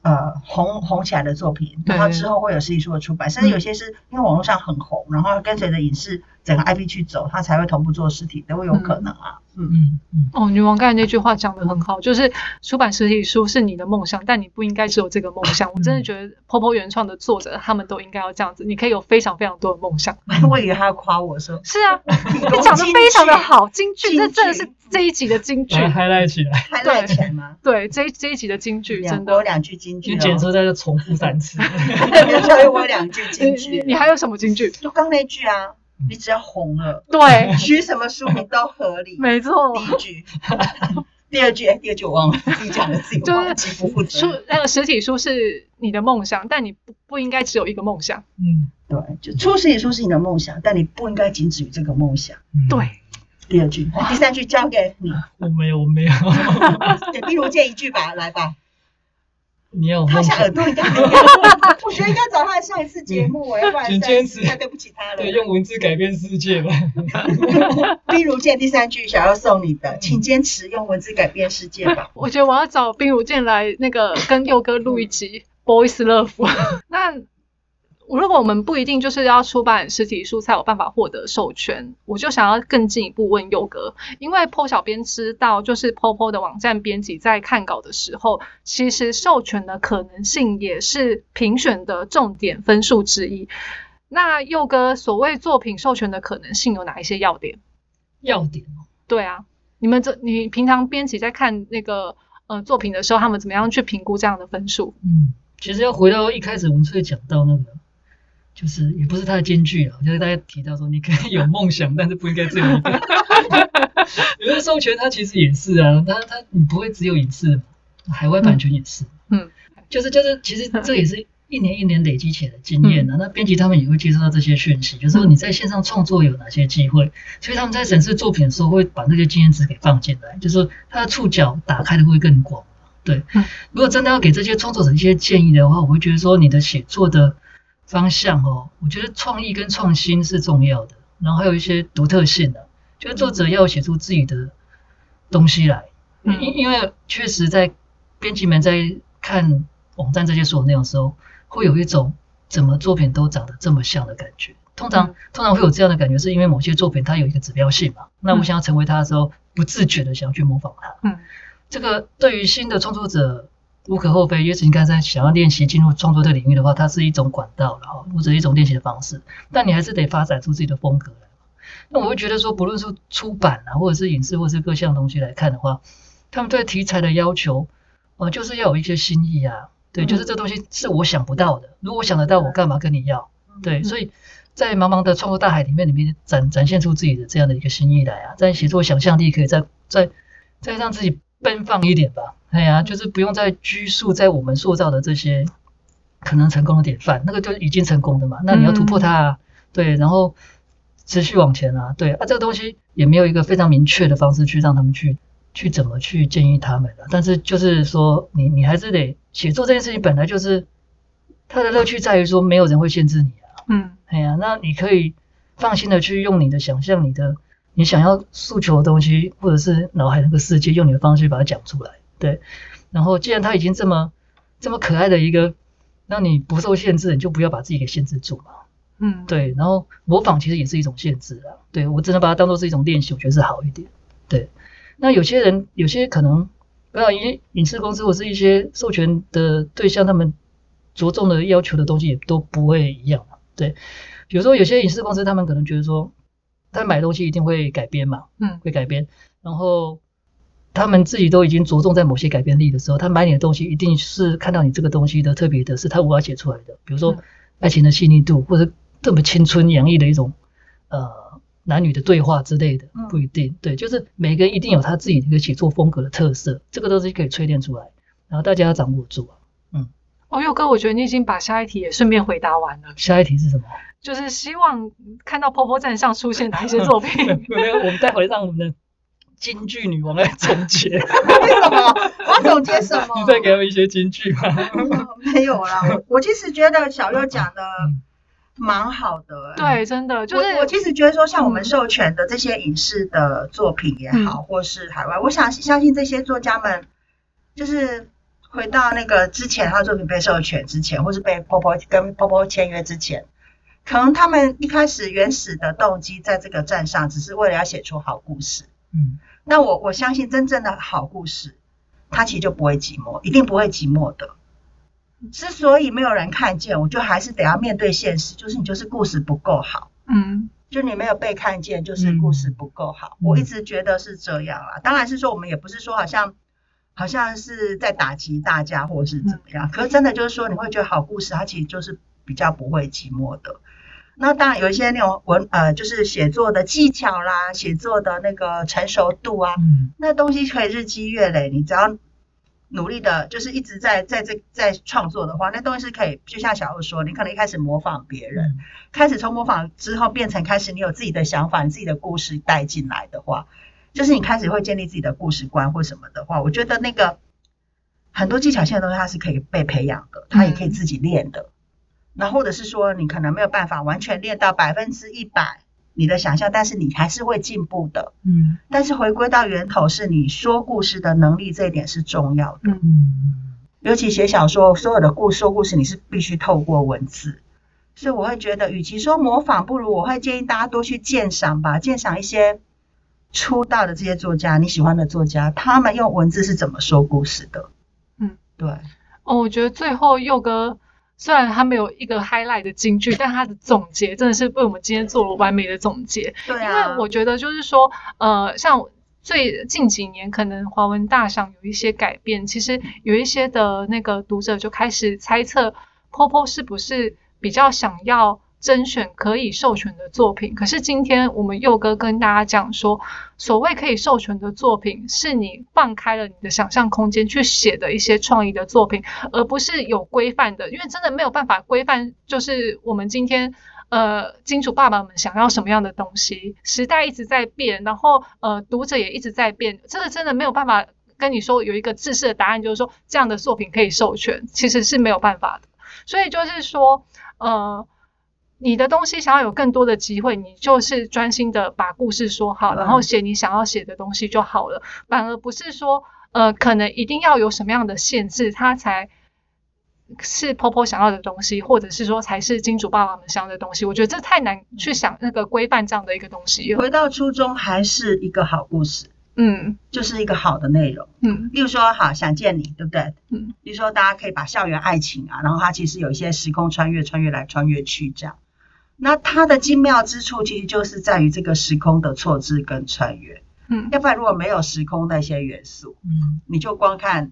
呃红红起来的作品，然后之后会有实体书的出版，甚至有些是因为网络上很红，然后跟随着影视整个 IP 去走，它才会同步做实体，都会有可能啊。嗯嗯嗯，哦，女王刚才那句话讲的很好，就是出版实体书是你的梦想，但你不应该只有这个梦想。我真的觉得 POPO 原创的作者他们都应该要这样子，你可以有非常非常多的梦想。[laughs] 我以为他要夸我说，是啊，你你讲的非常的好，京剧，这真的是这一集的京剧。把它 highlight 起来，还赖钱吗？[laughs] 对，这一这一集的京剧真的。[laughs] 我有两句京剧你哦，剪出来就重复三次。教育我两句你京你剧。你还有什么京剧？就刚那句啊，你只要红了，对，[laughs] 取什么书名都合理。[laughs] 没错第，一句，[laughs] 第二句，哎，第二句我忘了，自己讲的自己忘记，不负责书。那个实体书是你的梦想，但你不不应该只有一个梦想。嗯，对，就出实体书是你的梦想，但你不应该仅止于这个梦想。嗯，对，第二句，第三句交给你，我没有，我没有。给壁如见一句吧，来吧。你有他下耳？朵应该很我觉得应该找他来上一次节目，我要不然请坚持太对不起他了。对，用文字改变世界吧。冰如剑第三句想要送你的，请坚持用文字改变世界吧。我觉得我要找冰如剑来那个跟佑哥录一集 Boys Love。[laughs] 那如果我们不一定就是要出版实体书才有办法获得授权，我就想要更进一步问佑哥，因为 PO 小编知道，就是 POPO 的网站编辑在看稿的时候，其实授权的可能性也是评选的重点分数之一。那佑哥所谓作品授权的可能性有哪一些要点？要点哦，对啊，你们这你平常编辑在看那个呃作品的时候，他们怎么样去评估这样的分数？嗯，其实要回到一开始文翠讲到那个，就是也不是他的金句啊，就是大家提到说你可以有梦想，但是不应该只有一个。[laughs] 有的授权它其实也是啊，它它你不会只有一次，海外版权也是，嗯，[laughs] 就是就是其实这也是一年一年累积起来的经验啊。那编辑他们也会接收到这些讯息，就是说你在线上创作有哪些机会，所以他们在审视作品的时候会把那些经验值给放进来，就是说他的触角打开的会更广。对嗯，如果真的要给这些创作者一些建议的话，我会觉得说你的写作的方向哦，我觉得创意跟创新是重要的，然后还有一些独特性的、就是作者要写出自己的东西来。嗯因因为确实在编辑们在看网站这些所有内容的时候，会有一种怎么作品都长得这么像的感觉。通常、嗯通常会有这样的感觉，是因为某些作品它有一个指标性嘛。那我嗯想要成为它的时候，不自觉的想要去模仿它。嗯这个对于新的创作者无可厚非，尤其你刚才想要练习进入创作这个领域的话，它是一种管道，然后或者一种练习的方式。但你还是得发展出自己的风格来。那我会觉得说，不论是出版啊，或者是影视，或者是各项东西来看的话，他们对题材的要求，呃，就是要有一些新意啊。对，嗯就是这东西是我想不到的，如果我想得到，我干嘛跟你要？对，所以在茫茫的创作大海里面，里面展展现出自己的这样的一个心意来啊，在写作想象力可以在在在让自己奔放一点吧。哎呀、就是不用再拘束在我们塑造的这些可能成功的典范，那个就已经成功的嘛。那你要突破它啊，对，然后持续往前啊，对啊，这个东西也没有一个非常明确的方式去让他们去去怎么去建议他们了。但是就是说，你你还是得写作这件事情本来就是它的乐趣在于说，没有人会限制你啊。嗯哎呀，那你可以放心的去用你的想象，你的你想要诉求的东西，或者是脑海那个世界，用你的方式把它讲出来。对，然后既然它已经这么这么可爱的一个，让你不受限制，你就不要把自己给限制住嘛。嗯，对，然后模仿其实也是一种限制啊。对我只能把它当做是一种练习，我觉得是好一点。对，那有些人有些可能，不要一些影视公司或是一些授权的对象，他们着重的要求的东西也都不会一样嘛。对，比如说有些影视公司，他们可能觉得说，他买东西一定会改编嘛，嗯。会改编，然后他们自己都已经着重在某些改编力的时候，他买你的东西一定是看到你这个东西的特别的是他无法写出来的，比如说嗯。爱情的细腻度，或者这么青春洋溢的一种呃男女的对话之类的嗯，不一定，对，就是每个人一定有他自己的一个写作风格的特色，这个都是可以淬炼出来，然后大家要掌握住啊。哦，佑哥，我觉得你已经把下一题也顺便回答完了，下一题是什么？就是希望看到婆婆站上出现哪一些作品。[laughs] 没有，我们待会让我们的京剧女王来总结，[laughs] 为什么？我要总结什么？[laughs] 你再给他们一些京剧吧。嗯没有啦，我我其实觉得小六讲的嗯蛮好的、欸。对，真的就是我我其实觉得说，像我们嗯授权的这些影视的作品也好，或是海外，我想相信这些作家们，就是回到那个之前他的作品被授权之前，或是被婆婆跟婆婆签约之前，可能他们一开始原始的动机在这个站上，只是为了要写出好故事。嗯那我我相信真正的好故事，它其实就不会寂寞，一定不会寂寞的。之所以没有人看见，我就还是得要面对现实，就是你就是故事不够好，嗯就你没有被看见，就是故事不够好。嗯我一直觉得是这样啦，当然是说我们也不是说好像好像是在打击大家或是怎么样，可是真的就是说你会觉得好故事它其实就是比较不会寂寞的。那当然有一些那种文呃，就是写作的技巧啦，写作的那个成熟度啊，嗯。那东西可以日积月累，你只要努力的，就是一直在在这在创作的话，那东西是可以，就像小欧说，你可能一开始模仿别人，开始从模仿之后变成开始你有自己的想法，你自己的故事带进来的话，就是你开始会建立自己的故事观或什么的话，我觉得那个很多技巧性的东西它是可以被培养的，它也可以自己练的。那或者是说你可能没有办法完全练到百分之一百你的想象，但是你还是会进步的。嗯但是回归到源头，是你说故事的能力，这一点是重要的。嗯嗯尤其写小说，所有的故说故事，你是必须透过文字。所以我会觉得，与其说模仿，不如我会建议大家多去鉴赏吧，鉴赏一些出道的这些作家，你喜欢的作家，他们用文字是怎么说故事的。嗯，对，哦，我觉得最后佑哥虽然它没有一个 highlight 的金句，但它的总结真的是为我们今天做了完美的总结。因对啊，为我觉得就是说，呃，像最近几年可能华文大赏有一些改变，其实有一些的那个读者就开始猜测 Popo 是不是比较想要甄选可以授权的作品。可是今天我们佑哥跟大家讲说，所谓可以授权的作品，是你放开了你的想象空间去写的一些创意的作品，而不是有规范的，因为真的没有办法规范，就是我们今天。呃，金主爸爸们想要什么样的东西？时代一直在变，然后呃，读者也一直在变，这个真的没有办法跟你说有一个制式的答案，就是说这样的作品可以授权，其实是没有办法的。所以就是说，呃，你的东西想要有更多的机会，你就是专心的把故事说好，然后写你想要写的东西就好了，反而不是说呃，可能一定要有什么样的限制，它才。是婆婆想要的东西，或者是说才是金主爸爸们想要的东西，我觉得这太难去想那个规范这样的一个东西了。回到初衷，还是一个好故事，嗯就是一个好的内容。嗯例如说，好想见你，对不对？嗯。例如说，大家可以把校园爱情啊，然后它其实有一些时空穿越、穿越来、穿越去这样。那它的精妙之处，其实就是在于这个时空的错置跟穿越。嗯要不然，如果没有时空那些元素，嗯你就光看，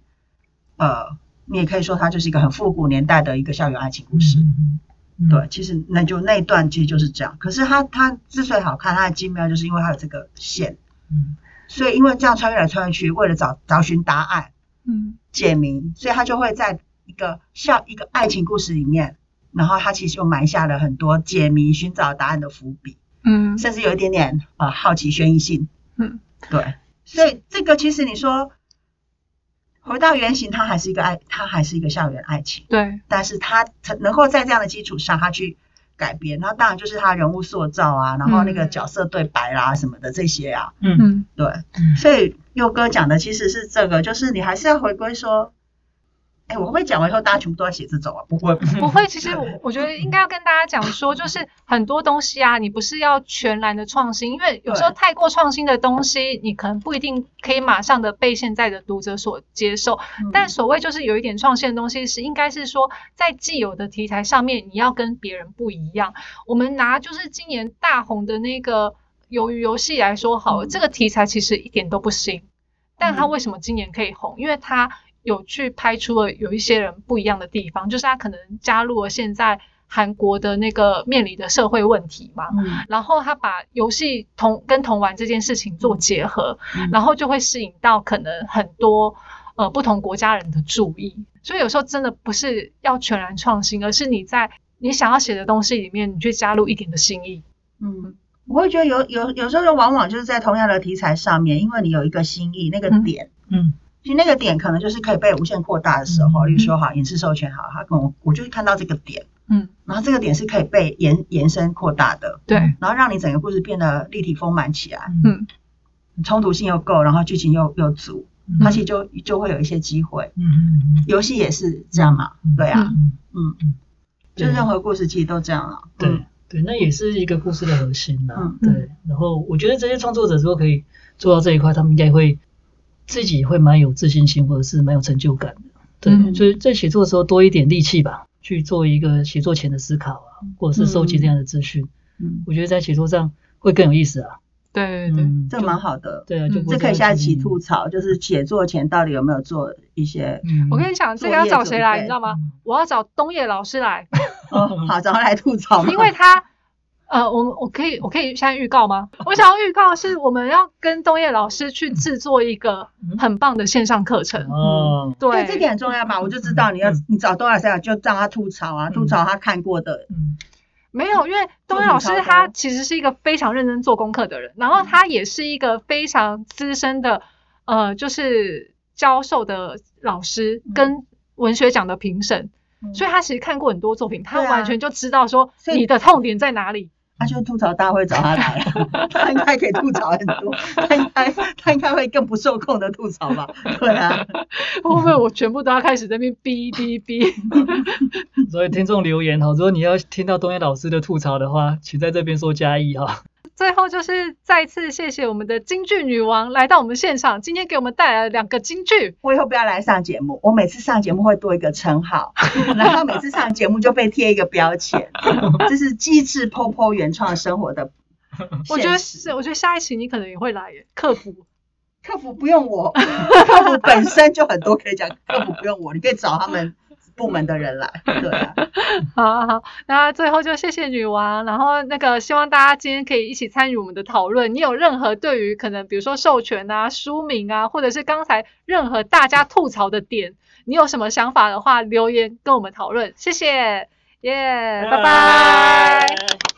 呃，你也可以说它就是一个很复古年代的一个校园爱情故事。嗯对，，其实那就那一段其实就是这样。可是它它之所以好看，它的精妙就是因为它有这个线，嗯所以因为这样穿越来穿越去，为了找找寻答案。嗯解谜，所以他就会在一个校一个爱情故事里面，然后他其实又埋下了很多解谜、寻找答案的伏笔，嗯。甚至有一点点呃好奇、悬疑性。嗯，对，所以这个其实你说回到原型，它还是一个爱，它还是一个校园爱情，对，但是它才能够在这样的基础上，它去改编，然后当然就是它人物塑造啊，然后那个嗯角色对白啦什么的这些啊，嗯。嗯，对，嗯所以佑哥讲的其实是这个，就是你还是要回归说，哎，我会讲完以后大家全部都要写这种啊？不会，不会。其实我我觉得应该要跟大家讲说，就是很多东西啊，你不是要全然的创新，因为有时候太过创新的东西，你可能不一定可以马上的被现在的读者所接受。嗯但所谓就是有一点创新的东西，是应该是说在既有的题材上面，你要跟别人不一样。我们拿就是今年大红的那个鱿鱼游戏来说好了，嗯这个题材其实一点都不新，但它嗯为什么今年可以红？因为它有去拍出了有一些人不一样的地方，就是他可能加入了现在韩国的那个面临的社会问题嘛。嗯然后他把游戏同跟同玩这件事情做结合，嗯然后就会吸引到可能很多呃不同国家人的注意。所以有时候真的不是要全然创新，而是你在你想要写的东西里面，你去加入一点的新意。嗯，我会觉得有有有时候就往往就是在同样的题材上面，因为你有一个新意，那个嗯点。嗯其实那个点可能就是可以被无限扩大的时候，嗯例如说哈影视授权好，他跟我我就看到这个点，嗯，然后这个点是可以被延延伸扩大的，对，然后让你整个故事变得立体丰满起来，嗯。冲突性又够，然后剧情又又足，嗯。它其实就就会有一些机会。嗯嗯游戏也是这样嘛，嗯对啊，嗯。嗯，嗯，就任何故事其实都这样了，对嗯。对，那也是一个故事的核心啦。嗯。对，然后我觉得这些创作者如果可以做到这一块，他们应该会自己会蛮有自信心，或者是蛮有成就感的。对，嗯所以在写作的时候多一点力气吧，去做一个写作前的思考啊，或者是收集这样的资讯，嗯，我觉得在写作上会更有意思啊。对对对，嗯，这蛮好的，对啊，就这可以下一期吐槽，就是写作前到底有没有做一些，嗯，我跟你讲，这个要找谁来，你知道吗嗯？我要找东野老师来，哦，好，找他来吐槽，因为他。呃，我们我可以我可以现在预告吗？我想要预告是我们要跟东野老师去制作一个很棒的线上课程。哦，对，对这点很重要吧？我就知道你要嗯。你找多少赛就让他吐槽啊，嗯。吐槽他看过的，嗯。没有，因为东野老师他其实是一个非常认真做功课的人，然后他也是一个非常资深的呃，就是教授的老师嗯。跟文学奖的评审，嗯。所以他其实看过很多作品，他完全就知道说你的痛点在哪里。他就吐槽大会找他来了，[laughs] 他应该可以吐槽很多，他应该他应该会更不受控的吐槽吧？对啊，[laughs] 会不会我全部都要开始在那边哔哔哔？[laughs] 所以听众留言哈，如果你要听到东野老师的吐槽的话，请在这边说加一哈。最后就是再次谢谢我们的京剧女王来到我们现场，今天给我们带来了两个京剧。我以后不要来上节目，我每次上节目会多一个称号，[laughs] 然后每次上节目就被贴一个标签，[laughs] 这是机智 POPO 原创生活的我觉得是，我觉得下一期你可能也会来耶，客服。客服不用我，[laughs] 客服本身就很多可以讲，客服不用我，你可以找他们部门的人来。[laughs] 对啊，好好好，那最后就谢谢女王，然后那个希望大家今天可以一起参与我们的讨论。你有任何对于可能比如说授权啊、书名啊，或者是刚才任何大家吐槽的点，你有什么想法的话，留言跟我们讨论。谢谢，耶、拜拜。